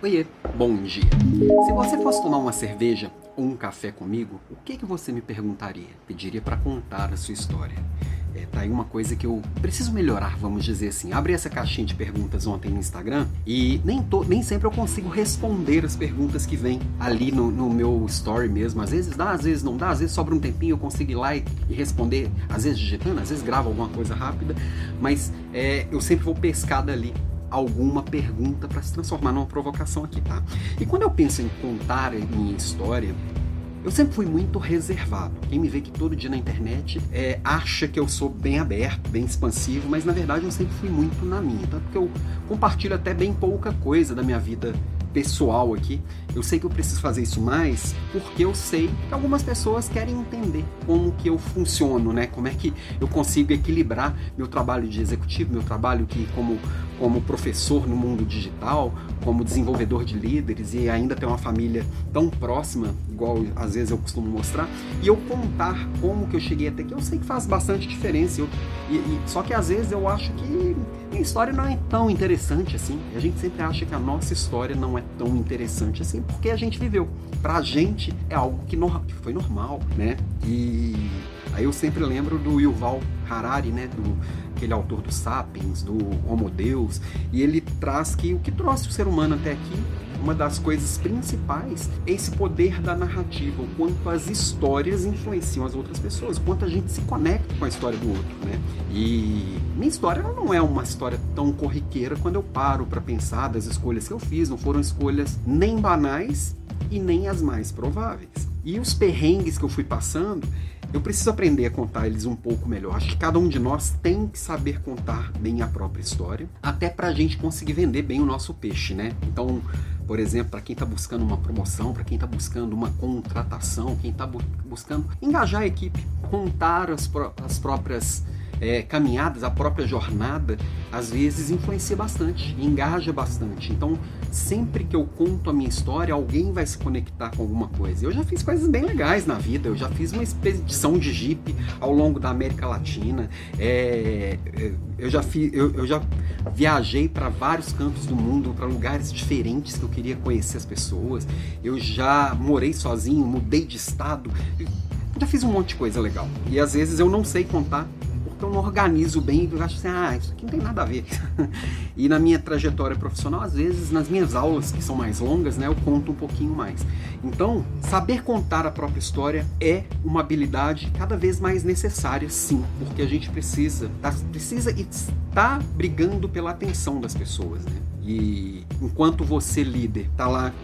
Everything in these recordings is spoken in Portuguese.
Oiê, bom dia. Se você fosse tomar uma cerveja ou um café comigo, o que, que você me perguntaria? Pediria para contar a sua história. É, tá aí uma coisa que eu preciso melhorar, vamos dizer assim. Abri essa caixinha de perguntas ontem no Instagram e nem, to, nem sempre eu consigo responder as perguntas que vêm ali no, no, meu story mesmo. Às vezes dá, às vezes não dá, às vezes sobra um tempinho eu consigo ir lá e, e responder, às vezes digitando, às vezes gravo alguma coisa rápida, mas é, eu sempre vou pescar dali alguma pergunta para se transformar numa provocação aqui, tá? E quando eu penso em contar minha história, eu sempre fui muito reservado. Quem me vê aqui todo dia na internet é, acha que eu sou bem aberto, bem expansivo, mas na verdade eu sempre fui muito na minha. Tanto que eu compartilho até bem pouca coisa da minha vida pessoal aqui. Eu sei que eu preciso fazer isso mais porque eu sei que algumas pessoas querem entender como que eu funciono, né? Como é que eu consigo equilibrar meu trabalho de executivo, meu trabalho que como como professor no mundo digital, como desenvolvedor de líderes e ainda ter uma família tão próxima, igual às vezes eu costumo mostrar, e eu contar como que eu cheguei até aqui, eu sei que faz bastante diferença. Eu, e, e, só que às vezes eu acho que a história não é tão interessante assim. A gente sempre acha que a nossa história não é tão interessante assim, porque a gente viveu. Pra gente é algo que, no, que foi normal, né? E aí eu sempre lembro do Yuval Harari, né? Do, aquele autor do Sapiens, do Homo Deus, e ele traz que o que trouxe o ser humano até aqui uma das coisas principais é esse poder da narrativa, o quanto as histórias influenciam as outras pessoas, o quanto a gente se conecta com a história do outro, né? E minha história não é uma história tão corriqueira quando eu paro para pensar das escolhas que eu fiz, não foram escolhas nem banais e nem as mais prováveis. E os perrengues que eu fui passando, eu preciso aprender a contar eles um pouco melhor. Acho que cada um de nós tem que saber contar bem a própria história, até para a gente conseguir vender bem o nosso peixe, né? Então, por exemplo, para quem está buscando uma promoção, para quem está buscando uma contratação, quem está bu buscando engajar a equipe, contar as, pró as próprias é, caminhadas, a própria jornada, às vezes influencia bastante, engaja bastante. Então, sempre que eu conto a minha história, alguém vai se conectar com alguma coisa. Eu já fiz coisas bem legais na vida, eu já fiz uma expedição de Jeep ao longo da América Latina, é, é eu, já fiz, eu, eu já viajei para vários cantos do mundo, para lugares diferentes que eu queria conhecer as pessoas, eu já morei sozinho, mudei de estado, já fiz um monte de coisa legal. E às vezes eu não sei contar então não organizo bem, eu acho assim, ah, isso aqui não tem nada a ver. e na minha trajetória profissional, às vezes, nas minhas aulas, que são mais longas, né, eu conto um pouquinho mais. Então, saber contar a própria história é uma habilidade cada vez mais necessária, sim, porque a gente precisa, tá, precisa e está brigando pela atenção das pessoas, né? E enquanto você, líder, tá lá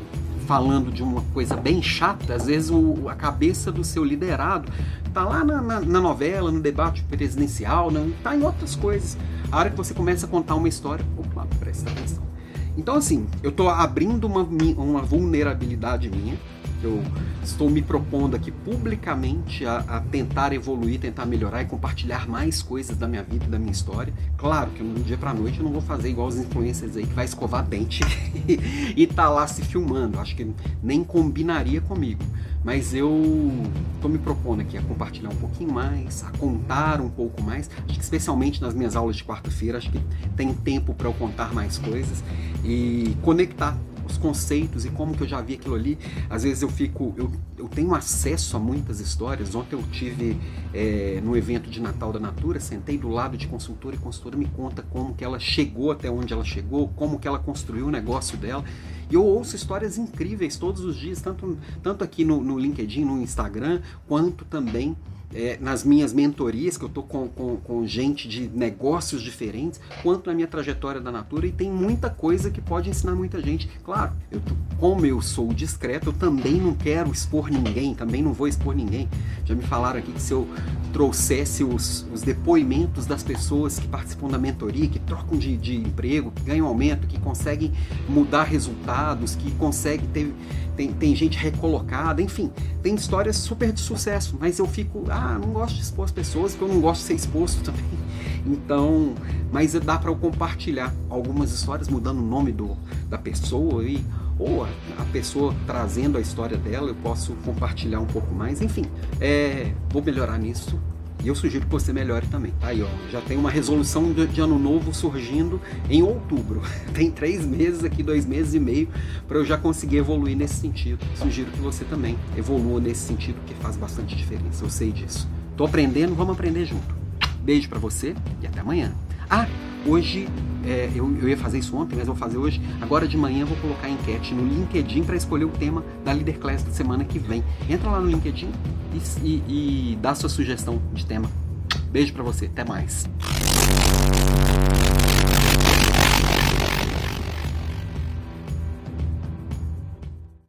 falando de uma coisa bem chata, às vezes o, a cabeça do seu liderado tá lá na, na, na novela, no debate presidencial, tá em outras coisas. A hora que você começa a contar uma história, opa, presta atenção. Então assim, eu tô abrindo uma, uma vulnerabilidade minha, eu estou me propondo aqui publicamente a, a, tentar evoluir, tentar melhorar e compartilhar mais coisas da minha vida, da minha história. Claro que no dia para noite eu não vou fazer igual os influencers aí que vai escovar dente e tá lá se filmando. Acho que nem combinaria comigo. Mas eu estou me propondo aqui a compartilhar um pouquinho mais, a contar um pouco mais. Acho que especialmente nas minhas aulas de quarta-feira, acho que tem tempo para eu contar mais coisas e conectar os conceitos e como que eu já vi aquilo ali. Às vezes eu fico, eu, eu tenho acesso a muitas histórias. Ontem eu tive é, no evento de Natal da Natura, sentei do lado de consultora e consultora me conta como que ela chegou até onde ela chegou, como que ela construiu o negócio dela. E eu ouço histórias incríveis todos os dias, tanto, tanto aqui no, no LinkedIn, no Instagram, quanto também é, nas minhas mentorias, que eu estou com, com, com, gente de negócios diferentes, quanto na minha trajetória da Natura, e tem muita coisa que pode ensinar muita gente. Claro, eu, como eu sou discreto, eu também não quero expor ninguém, também não vou expor ninguém. Já me falaram aqui que se eu trouxesse os, os depoimentos das pessoas que participam da mentoria, que trocam de, de emprego, que ganham aumento, que conseguem mudar resultados, que conseguem ter tem, tem gente recolocada, enfim, tem histórias super de sucesso, mas eu fico, ah, não gosto de expor as pessoas, porque eu não gosto de ser exposto também. Então, mas dá para eu compartilhar algumas histórias mudando o nome do, da pessoa e ou a, a, pessoa trazendo a história dela, eu posso compartilhar um pouco mais, enfim, é, vou melhorar nisso E eu sugiro que você melhore também. Tá aí, ó. Já tem uma resolução de ano novo surgindo em outubro. Tem três meses aqui, dois meses e meio, para eu já conseguir evoluir nesse sentido. Sugiro que você também evolua nesse sentido, que faz bastante diferença. Eu sei disso. Tô aprendendo, vamos aprender junto. Beijo para você e até amanhã. Ah, hoje é, eu, eu, ia fazer isso ontem, mas vou fazer hoje. Agora de manhã vou colocar a enquete no LinkedIn para escolher o tema da Leader Class da semana que vem. Entra lá no LinkedIn e, e, e dá sua sugestão de tema. Beijo para você, até mais.